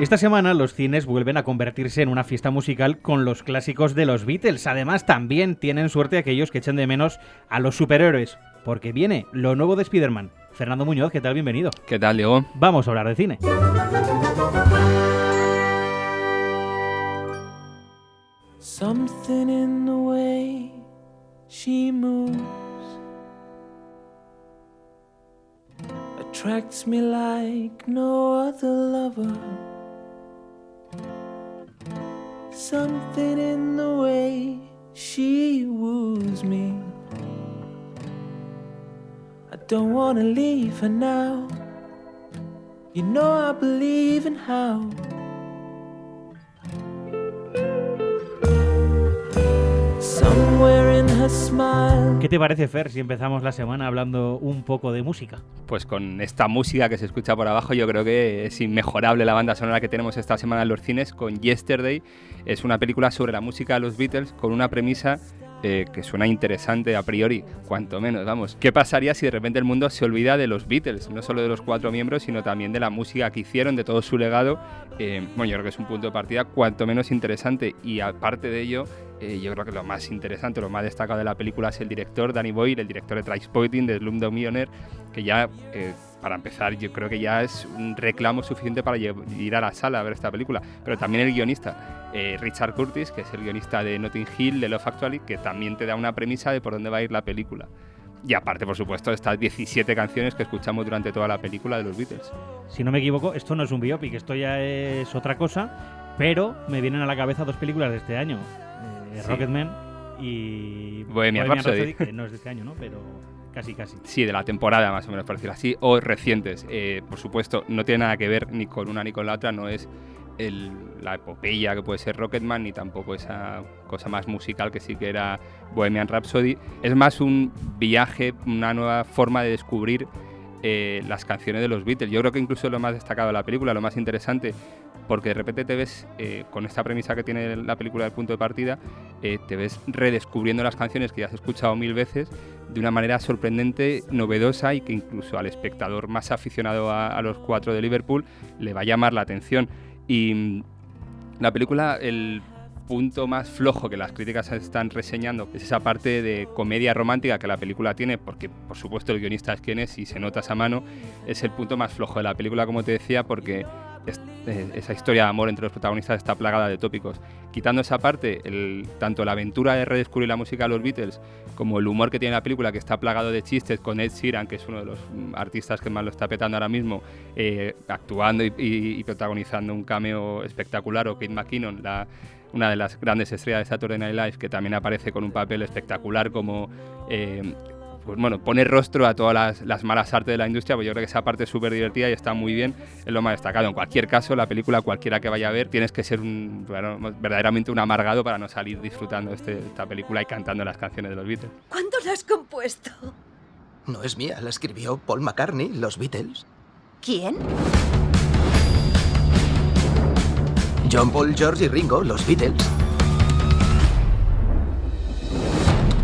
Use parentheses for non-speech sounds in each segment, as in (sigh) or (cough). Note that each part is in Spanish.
Esta semana los cines vuelven a convertirse en una fiesta musical con los clásicos de los Beatles. Además, también tienen suerte aquellos que echen de menos a los superhéroes, porque viene lo nuevo de Spider-Man. Fernando Muñoz, ¿qué tal? Bienvenido. ¿Qué tal, Diego? Vamos a hablar de cine. Something in the way she moves attracts me like no other lover. Something in the way she woos me. I don't wanna leave her now. You know I believe in how. ¿Qué te parece, Fer, si empezamos la semana hablando un poco de música? Pues con esta música que se escucha por abajo, yo creo que es inmejorable la banda sonora que tenemos esta semana en los cines con Yesterday. Es una película sobre la música de los Beatles con una premisa eh, que suena interesante a priori, cuanto menos, vamos. ¿Qué pasaría si de repente el mundo se olvida de los Beatles? No solo de los cuatro miembros, sino también de la música que hicieron, de todo su legado. Eh, bueno, yo creo que es un punto de partida cuanto menos interesante. Y aparte de ello, eh, yo creo que lo más interesante, lo más destacado de la película es el director, Danny Boyle, el director de Trainspotting, de Slumdog Millionaire, que ya, para empezar, yo creo que ya es un reclamo suficiente para ir a la sala a ver esta película. Pero también el guionista. Richard Curtis, que es el guionista de Notting Hill, de Love Actually, que también te da una premisa de por dónde va a ir la película. Y aparte, por supuesto, estas 17 canciones que escuchamos durante toda la película de los Beatles. Si no me equivoco, esto no es un biopic, esto ya es otra cosa, pero me vienen a la cabeza dos películas de este año, eh, Sí. Rocketman y Bohemian Rhapsody. que no es de este año, ¿no? Pero casi, casi. Sí, de la temporada más o menos, por decirlo así, o recientes. Eh, por supuesto, no tiene nada que ver ni con una ni con la otra, no es el- la epopeya que puede ser Rocketman, ni tampoco esa cosa más musical que sí que era Bohemian Rhapsody. Es más un viaje, una nueva forma de descubrir eh, las canciones de los Beatles. Yo creo que incluso lo más destacado de la película, lo más interesante, porque de repente te ves eh, con esta premisa que tiene la película del punto de partida, eh, te ves redescubriendo las canciones que ya has escuchado mil veces de una manera sorprendente, novedosa y que incluso al espectador más aficionado a, a los cuatro de Liverpool le va a llamar la atención. Y mm, la película, el punto más flojo que las críticas están reseñando es esa parte de comedia romántica que la película tiene, porque por supuesto el guionista es quien es y se nota esa mano, es el punto más flojo de la película, como te decía, porque eh, esa historia de amor entre los protagonistas está plagada de tópicos. Quitando esa parte, tanto la aventura de redescubrir la música de los Beatles como el humor que tiene la película, que está plagado de chistes con Ed Sheeran, que es uno de los mm, artistas que más lo está petando ahora mismo, eh, actuando y, protagonizando un cameo espectacular, o Kate McKinnon, una de las grandes estrellas de Saturday Night Live, que también aparece con un papel espectacular como... eh, pues bueno, pone rostro a todas las, las malas artes de la industria, pues yo creo que esa parte es súper divertida y está muy bien, es lo más destacado. En cualquier caso, la película, cualquiera que vaya a ver, tienes que ser un, bueno, verdaderamente un amargado para no salir disfrutando de este- esta película y cantando las canciones de los Beatles. ¿Cuándo la has compuesto? No es mía, la escribió Paul McCartney, los Beatles. ¿Quién? John Paul, George y Ringo, los Beatles.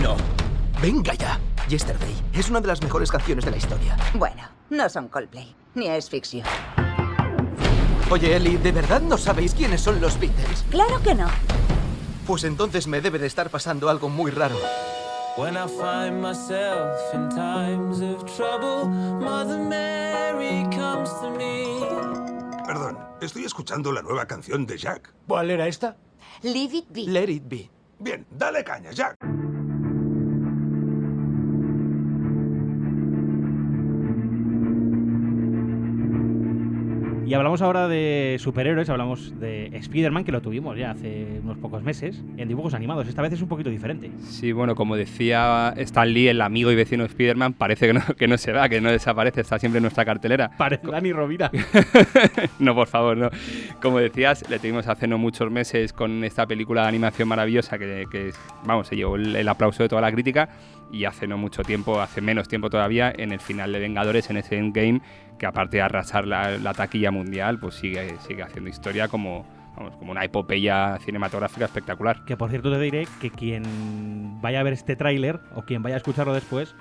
No. Venga ya. Yesterday es una de las mejores canciones de la historia. Bueno, no son Coldplay, ni es ficción. Oye, Ellie, ¿de verdad no sabéis quiénes son los Beatles? Claro que no. Pues entonces me debe de estar pasando algo muy raro. When I find myself in times of trouble, Mother Mary comes to me. Perdón, estoy escuchando la nueva canción de Jack. ¿Cuál era esta? Leave it be. Let it be. Bien, dale caña, Jack. Y hablamos ahora de superhéroes, hablamos de Spider-Man, que lo tuvimos ya hace unos pocos meses, en dibujos animados. Esta vez es un poquito diferente. Sí, bueno, como decía Stan Lee, el amigo y vecino de Spider-Man, parece que no, que no se va, que no desaparece, está siempre en nuestra cartelera. Parece Dani Rovira. (laughs) no, por favor, no. Como decías, le tuvimos hace no muchos meses con esta película de animación maravillosa que, que, vamos, se llevó el, el aplauso de toda la crítica y hace no mucho tiempo, hace menos tiempo todavía, en el final de Vengadores, en ese Endgame, que aparte de arrasar la, la taquilla mundial, pues sigue, sigue haciendo historia como, vamos, como una epopeya cinematográfica espectacular. Que por cierto te diré que quien vaya a ver este tráiler o quien vaya a escucharlo después,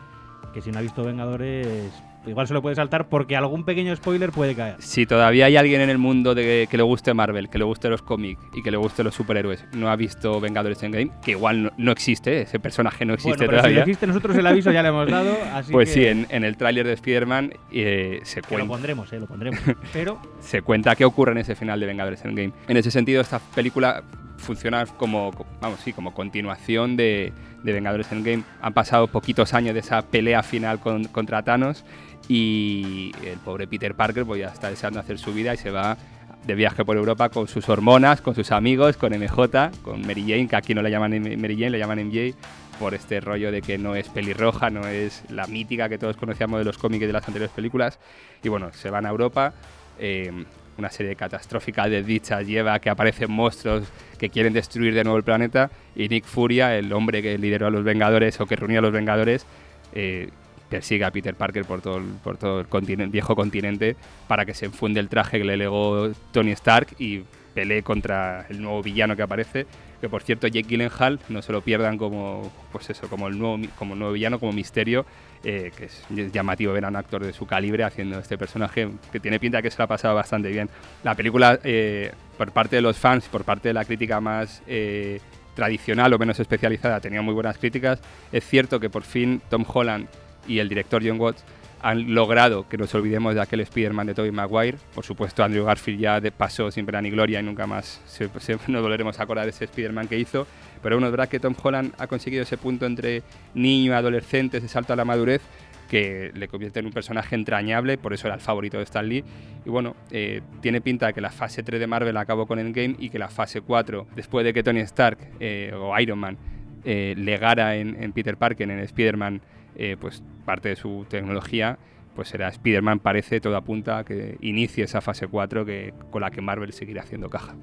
que si no ha visto Vengadores, igual se lo puede saltar porque algún pequeño spoiler puede caer. Si todavía hay alguien en el mundo de, que le guste Marvel, que le guste los cómics y que le guste los superhéroes, no ha visto Vengadores Endgame, que igual no, no existe, ese personaje no existe bueno, pero todavía. Si no existe, nosotros el aviso ya le hemos dado. (laughs) Así pues que, sí, en, en el tráiler de Spider-Man eh, se que lo cuenta. pondremos, eh, lo pondremos. (laughs) Pero se cuenta qué ocurre en ese final de Vengadores Endgame. En ese sentido, esta película funciona como, vamos, sí, como continuación de, de Vengadores Endgame. Han pasado poquitos años de esa pelea final con- contra Thanos y el pobre Peter Parker pues ya está deseando hacer su vida y se va de viaje por Europa con sus hormonas, con sus amigos, con MJ, con Mary Jane, que aquí no le llaman Mary Jane, le llaman MJ, por este rollo de que no es pelirroja, no es la mítica que todos conocíamos de los cómics y de las anteriores películas. Y bueno, se van a Europa. eh, una serie catastrófica de dichas lleva que aparecen monstruos que quieren destruir de nuevo el planeta y Nick Furia, el hombre que lideró a los Vengadores o que reunió a los Vengadores, eh, persigue a Peter Parker por todo el, por todo el viejo continente para que se enfunde el traje que le legó Tony Stark y pelee contra el nuevo villano que aparece. Que por cierto, Jake Gyllenhaal no se lo pierdan como, pues eso, como el nuevo, como nuevo villano, como misterio, eh, que es llamativo ver a un actor de su calibre haciendo este personaje que tiene pinta que se lo ha pasado bastante bien. La película, eh, por parte de los fans, por parte de la crítica más eh, tradicional o menos especializada, tenía muy buenas críticas. Es cierto que por fin Tom Holland y el director John Watts han logrado que nos olvidemos de aquel Spider-Man de Tobey Maguire. Por supuesto, Andrew Garfield ya pasó sin pena ni gloria y nunca más se, se- (laughs) nos volveremos a acordar de ese Spider-Man que hizo. Pero es verdad que Tom Holland ha conseguido ese punto entre niño y adolescente, ese salto a la madurez, que le convierte en un personaje entrañable, por eso era el favorito de Stan Lee. Y bueno, eh, tiene pinta de que la fase 3 de Marvel acabó con Endgame y que la fase 4, después de que Tony Stark eh, o Iron Man eh, legara en, en Peter Parker, en Spider-Man, eh, pues parte de su tecnología, pues será Spider-Man, parece, todo apunta a que inicie esa fase 4 que, con la que Marvel seguirá haciendo caja.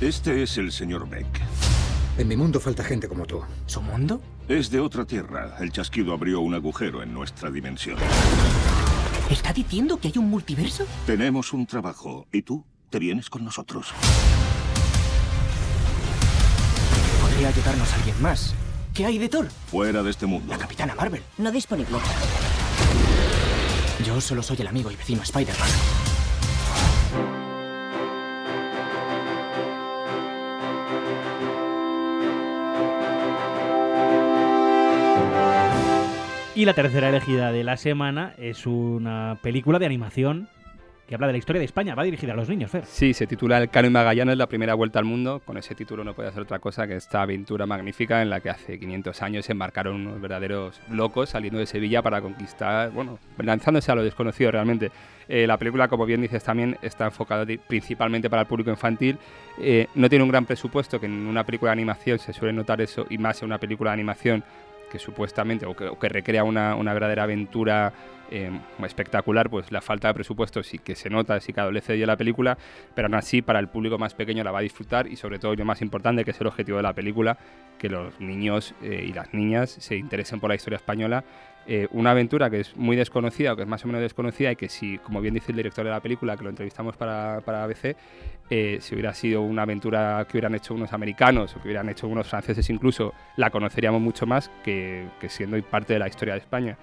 Este es el señor Beck. En mi mundo falta gente como tú. ¿Su mundo? Es de otra tierra. El chasquido abrió un agujero en nuestra dimensión. ¿Está diciendo que hay un multiverso? Tenemos un trabajo y tú te vienes con nosotros. Podría ayudarnos alguien más. ¿Qué hay de Thor? Fuera de este mundo. La Capitana Marvel. No disponible. Yo solo soy el amigo y vecino Spider-Man. Y la tercera elegida de la semana es una película de animación que habla de la historia de España. Va dirigida a los niños, Fer. Sí, se titula El Cano y Magallanes, la primera vuelta al mundo. Con ese título no puede ser otra cosa que esta aventura magnífica en la que hace 500 años se embarcaron unos verdaderos locos saliendo de Sevilla para conquistar, bueno, lanzándose a lo desconocido realmente. Eh, la película, como bien dices también, está enfocada principalmente para el público infantil. Eh, no tiene un gran presupuesto, que en una película de animación se suele notar eso, y más en una película de animación que supuestamente o que, o que recrea una, una verdadera aventura eh, espectacular, pues la falta de presupuesto sí que se nota, sí que adolece de la película, pero aún así para el público más pequeño la va a disfrutar y sobre todo lo más importante que es el objetivo de la película, que los niños eh, y las niñas se interesen por la historia española. Eh, una aventura que es muy desconocida o que es más o menos desconocida y que si, como bien dice el director de la película, que lo entrevistamos para, para ABC, eh, si hubiera sido una aventura que hubieran hecho unos americanos o que hubieran hecho unos franceses incluso, la conoceríamos mucho más que, siendo parte de la historia de España.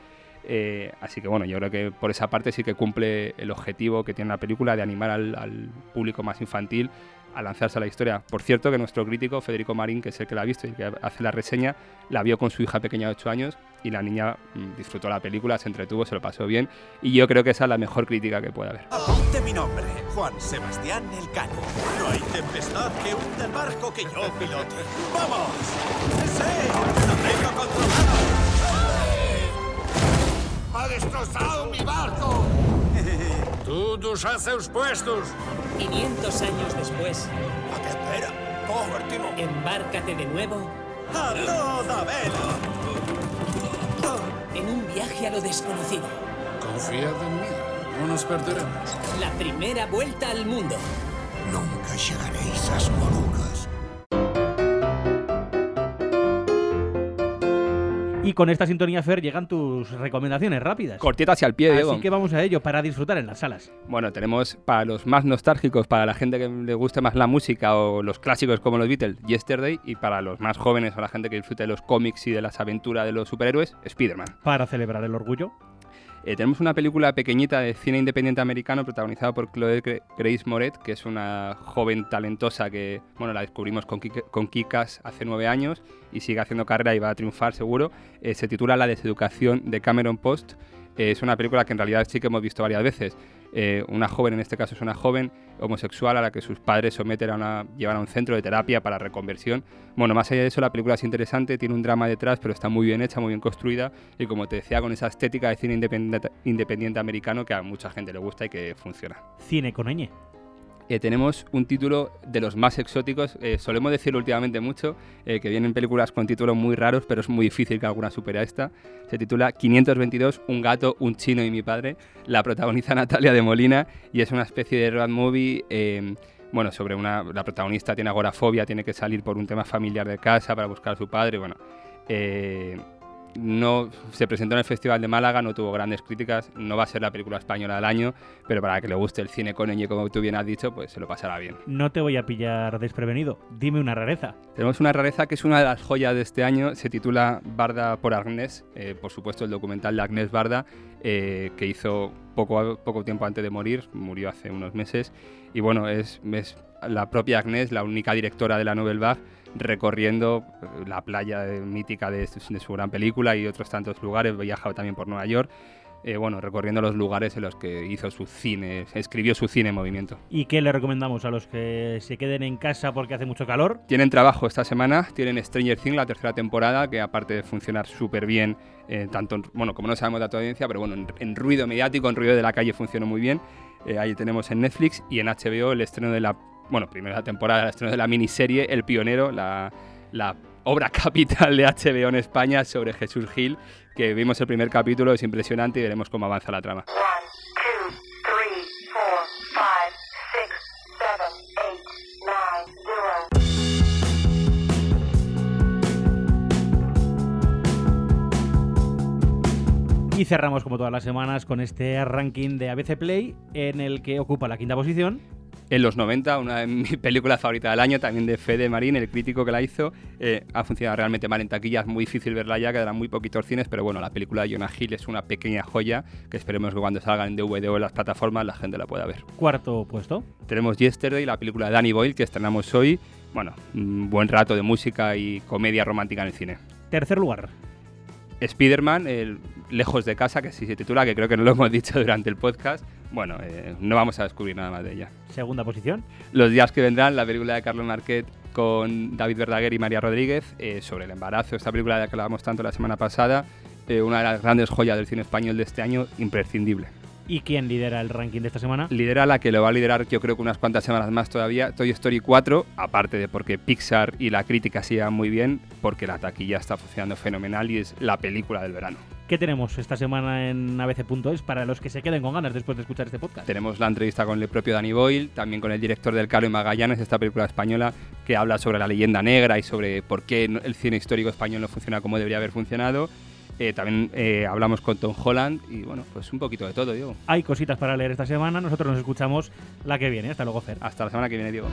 Eh, así que bueno, yo creo que por esa parte sí que cumple el objetivo que tiene la película de animar al, al público más infantil a lanzarse a la historia. Por cierto, que nuestro crítico, Federico Marín, que es el que la ha visto y que hace la reseña, la vio con su hija pequeña de 8 años y la niña mm, disfrutó la película, se entretuvo, se lo pasó bien y yo creo que esa es la mejor crítica que puede haber. Apunte mi nombre, Juan Sebastián Elcano. No hay tempestad que hunda el barco que yo pilote. ¡Vamos! ¡Sí! ¡Lo tengo controlado! ¡Ha destrozado mi barco! ¡Todos a seus puestos! 500 años después, ¿A qué espera? ¡Cojo el timón! embárcate de nuevo ¡A toda vela! en un viaje a lo desconocido. Confiad en mí, no nos perderemos. La primera vuelta al mundo. Nunca llegaréis a las Y con esta sintonía, Fer, llegan tus recomendaciones rápidas. Cortita hacia el pie, Diego. Así que vamos a ello para disfrutar en las salas. Bueno, tenemos para los más nostálgicos, para la gente que le guste más la música o los clásicos como los Beatles, Yesterday, y para los más jóvenes o la gente que disfrute de los cómics y de las aventuras de los superhéroes, Spider-Man. Para celebrar el orgullo. Eh, tenemos una película pequeñita de cine independiente americano protagonizada por Chloe Grace Moretz, que es una joven talentosa que, bueno, la descubrimos con Kikas hace nueve años y sigue haciendo carrera y va a triunfar seguro. Eh, se titula La deseducación de Cameron Post. Es una película que en realidad sí que hemos visto varias veces. Eh, una joven, en este caso es una joven homosexual a la que sus padres someten a una, a un centro de terapia para reconversión. Bueno, más allá de eso, la película es interesante, tiene un drama detrás, pero está muy bien hecha, muy bien construida y como te decía, con esa estética de cine independiente, americano que a mucha gente le gusta y que funciona. Cine con. Eh, tenemos un título de los más exóticos. eh, solemos decirlo últimamente mucho, eh, que vienen películas con títulos muy raros, pero es muy difícil que alguna supere a esta. Se titula 522, Un gato, un chino y mi padre. La protagoniza (laughs) Natalia de Molina y es una especie de road movie. eh, bueno, sobre una. La protagonista tiene agorafobia, tiene que salir por un tema familiar de casa para buscar a su padre. Bueno, no se presentó en el Festival de Málaga, no tuvo grandes críticas, no va a ser la película española del año, pero para que le guste el cine con ñ, como tú bien has dicho, pues se lo pasará bien. No te voy a pillar desprevenido. Dime una rareza. Tenemos una rareza que es una de las joyas de este año, se titula Barda por Agnès, eh, por supuesto el documental de Agnès Barda, eh, que hizo poco, poco tiempo antes de morir, murió hace unos meses, y bueno, es, es la propia Agnès, la única directora de la Nouvelle Vague, recorriendo eh, la playa eh, mítica de, de su gran película y otros tantos lugares, viajado también por Nueva York, eh, bueno, recorriendo los lugares en los que hizo su cine, escribió su cine en movimiento. ¿Y qué le recomendamos a los que se queden en casa porque hace mucho calor? Tienen trabajo esta semana, tienen Stranger Things, la tercera temporada, que aparte de funcionar súper bien, eh, tanto, en- bueno, como no sabemos de tu audiencia, pero bueno, en, en ruido mediático, en ruido de la calle funcionó muy bien. Eh, ahí tenemos en Netflix y en HBO el estreno de la, bueno, primera temporada, el estreno de la miniserie El Pionero, la, la obra (laughs) capital de HBO en España sobre Jesús Gil, que vimos el primer capítulo, es impresionante y veremos cómo avanza la trama. Y cerramos como todas las semanas con este ranking de ABC Play en el que ocupa la quinta posición. En los 90, una de mis (laughs) películas favoritas del año, también de Fede Marín, el crítico que la hizo, eh, ha funcionado realmente mal en taquilla, es muy difícil verla ya, quedarán muy poquitos cines, pero bueno, la película de Jonah Hill es una pequeña joya que esperemos que cuando salga en DVD o en las plataformas la gente la pueda ver. Cuarto puesto. Tenemos Yesterday, la película de Danny Boyle que estrenamos hoy, bueno, un buen rato de música y comedia romántica en el cine. Tercer lugar. Spider-Man, el Lejos de casa, que así se titula, que creo que no lo hemos (laughs) dicho durante el podcast. Bueno, eh, no vamos a descubrir nada más de ella. Segunda posición. Los días que vendrán, la película de Carlos Marquet con David Verdaguer y María Rodríguez eh, sobre el embarazo, esta película de la que hablábamos tanto la semana pasada, eh, una de las grandes joyas del cine español de este año, imprescindible. ¿Y quién lidera el ranking de esta semana? Lidera la que lo va a liderar yo creo que unas cuantas semanas más todavía, Toy Story 4, aparte de porque Pixar y la crítica se llevan muy bien, porque la taquilla está funcionando fenomenal y es la película del verano. ¿Qué tenemos esta semana en abc.es para los que se queden con ganas después de escuchar este podcast? Tenemos la entrevista con el propio Danny Boyle, también con el director del Caro y Magallanes, esta película española que habla sobre la leyenda negra y sobre por qué el cine histórico español no funciona como debería haber funcionado. Eh, también eh, hablamos con Tom Holland y bueno, pues un poquito de todo, Diego. Hay cositas para leer esta semana. Nosotros nos escuchamos la que viene. Hasta luego, Fer. Hasta la semana que viene, Diego.